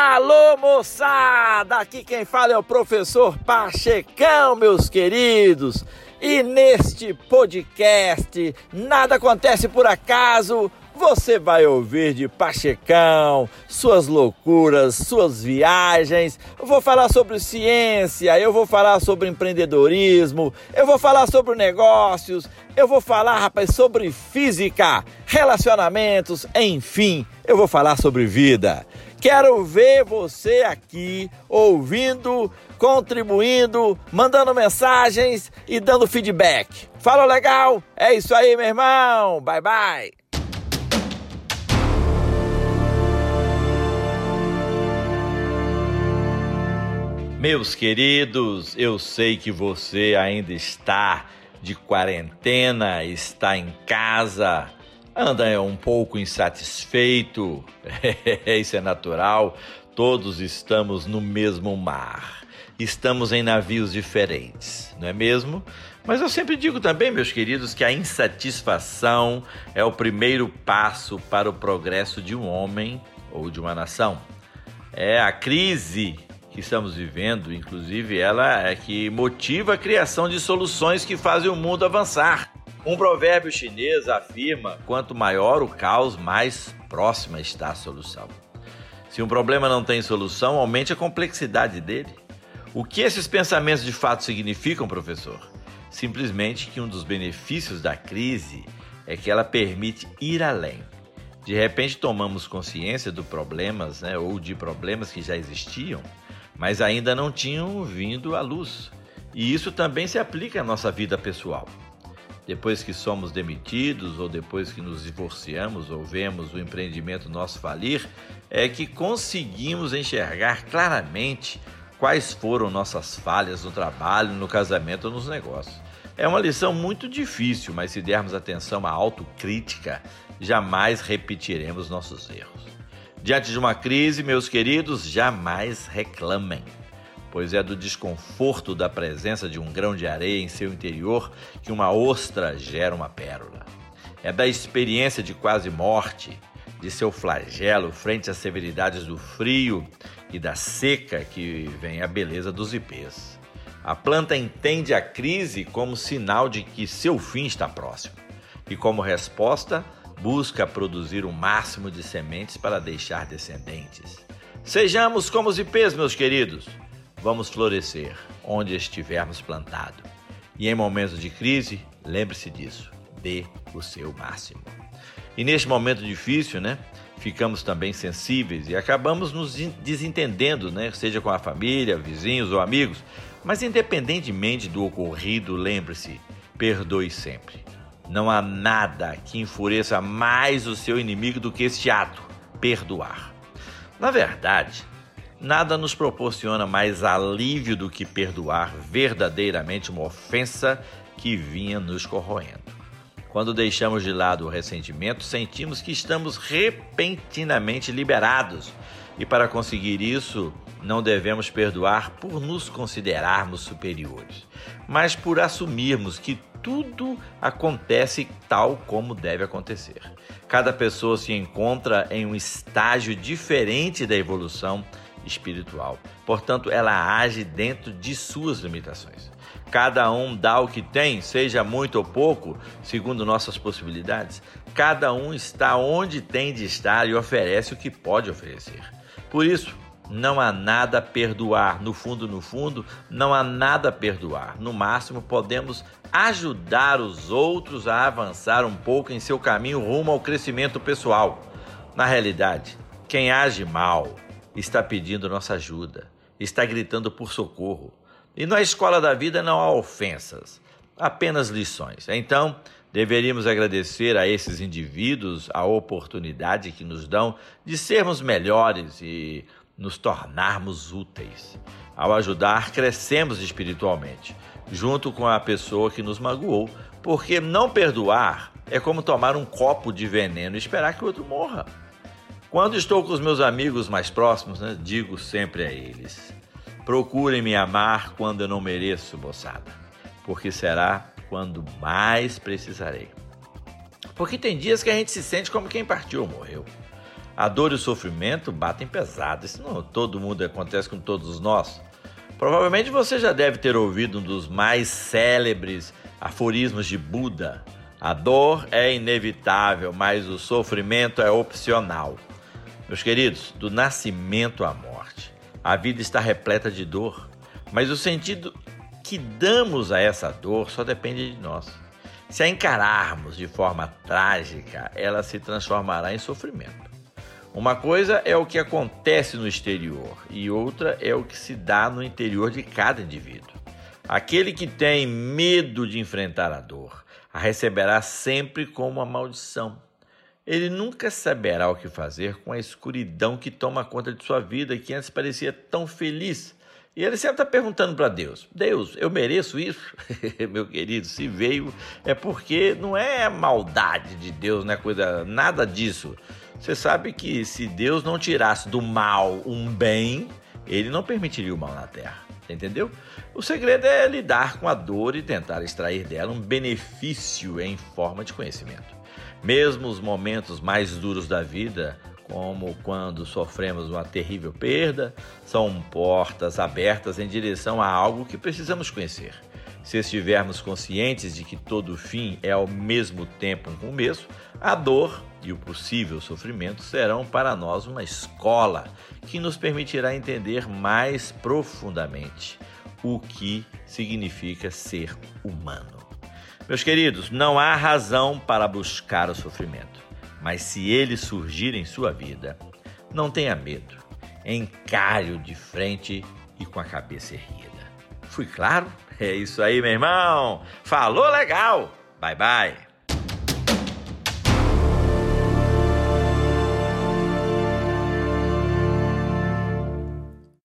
Alô, moçada! Aqui quem fala é o professor Pachecão, meus queridos. E neste podcast, nada acontece por acaso. Você vai ouvir de Pachecão, suas loucuras, suas viagens. Eu vou falar sobre ciência, eu vou falar sobre empreendedorismo, eu vou falar sobre negócios, eu vou falar, rapaz, sobre física, relacionamentos, enfim, eu vou falar sobre vida. Quero ver você aqui ouvindo, contribuindo, mandando mensagens e dando feedback. Fala legal? É isso aí, meu irmão. Bye bye. Meus queridos, eu sei que você ainda está de quarentena, está em casa, anda um pouco insatisfeito, isso é natural, todos estamos no mesmo mar, estamos em navios diferentes, não é mesmo? Mas eu sempre digo também, meus queridos, que a insatisfação é o primeiro passo para o progresso de um homem ou de uma nação. É a crise que estamos vivendo, inclusive, ela é que motiva a criação de soluções que fazem o mundo avançar. Um provérbio chinês afirma: quanto maior o caos, mais próxima está a solução. Se um problema não tem solução, aumente a complexidade dele. O que esses pensamentos de fato significam, professor? Simplesmente que um dos benefícios da crise é que ela permite ir além. De repente tomamos consciência de problemas, né, ou de problemas que já existiam, mas ainda não tinham vindo à luz. E isso também se aplica à nossa vida pessoal depois que somos demitidos ou depois que nos divorciamos ou vemos o empreendimento nosso falir, é que conseguimos enxergar claramente quais foram nossas falhas no trabalho, no casamento ou nos negócios. É uma lição muito difícil, mas se dermos atenção à autocrítica, jamais repetiremos nossos erros. Diante de uma crise, meus queridos, jamais reclamem pois é do desconforto da presença de um grão de areia em seu interior que uma ostra gera uma pérola. É da experiência de quase morte, de seu flagelo frente às severidades do frio e da seca que vem a beleza dos ipês. A planta entende a crise como sinal de que seu fim está próximo e, como resposta, busca produzir o máximo de sementes para deixar descendentes. Sejamos como os ipês, meus queridos vamos florescer onde estivermos plantado. E em momentos de crise, lembre-se disso, dê o seu máximo. E neste momento difícil, né, ficamos também sensíveis e acabamos nos desentendendo, né, seja com a família, vizinhos ou amigos. Mas independentemente do ocorrido, lembre-se, perdoe sempre. Não há nada que enfureça mais o seu inimigo do que este ato, perdoar. Na verdade, Nada nos proporciona mais alívio do que perdoar verdadeiramente uma ofensa que vinha nos corroendo. Quando deixamos de lado o ressentimento, sentimos que estamos repentinamente liberados. E para conseguir isso, não devemos perdoar por nos considerarmos superiores, mas por assumirmos que tudo acontece tal como deve acontecer. Cada pessoa se encontra em um estágio diferente da evolução espiritual. Portanto, ela age dentro de suas limitações. Cada um dá o que tem, seja muito ou pouco, segundo nossas possibilidades. Cada um está onde tem de estar e oferece o que pode oferecer. Por isso, não há nada a perdoar. No fundo, no fundo, não há nada a perdoar. No máximo, podemos ajudar os outros a avançar um pouco em seu caminho rumo ao crescimento pessoal. Na realidade, quem age mal, está pedindo nossa ajuda, está gritando por socorro. E na escola da vida não há ofensas, apenas lições. Então, deveríamos agradecer a esses indivíduos a oportunidade que nos dão de sermos melhores e nos tornarmos úteis. Ao ajudar, crescemos espiritualmente, junto com a pessoa que nos magoou, porque não perdoar é como tomar um copo de veneno e esperar que o outro morra. Quando estou com os meus amigos mais próximos, né, digo sempre a eles: procurem me amar quando eu não mereço, moçada, porque será quando mais precisarei. Porque tem dias que a gente se sente como quem partiu ou morreu. A dor e o sofrimento batem pesado. Isso não todo mundo acontece com todos nós. Provavelmente você já deve ter ouvido um dos mais célebres aforismos de Buda. A dor é inevitável, mas o sofrimento é opcional. Meus queridos, do nascimento à morte, a vida está repleta de dor, mas o sentido que damos a essa dor só depende de nós. Se a encararmos de forma trágica, ela se transformará em sofrimento. Uma coisa é o que acontece no exterior e outra é o que se dá no interior de cada indivíduo. Aquele que tem medo de enfrentar a dor a receberá sempre como uma maldição. Ele nunca saberá o que fazer com a escuridão que toma conta de sua vida que antes parecia tão feliz. E ele sempre está perguntando para Deus: Deus, eu mereço isso? Meu querido, se veio é porque não é maldade de Deus, não é coisa, nada disso. Você sabe que se Deus não tirasse do mal um bem, ele não permitiria o mal na terra. Entendeu? O segredo é lidar com a dor e tentar extrair dela um benefício em forma de conhecimento. Mesmo os momentos mais duros da vida, como quando sofremos uma terrível perda, são portas abertas em direção a algo que precisamos conhecer. Se estivermos conscientes de que todo fim é ao mesmo tempo um começo, a dor e o possível sofrimento serão para nós uma escola que nos permitirá entender mais profundamente o que significa ser humano. Meus queridos, não há razão para buscar o sofrimento, mas se ele surgir em sua vida, não tenha medo, encare-o de frente e com a cabeça erguida. Fui claro? É isso aí, meu irmão. Falou legal. Bye bye.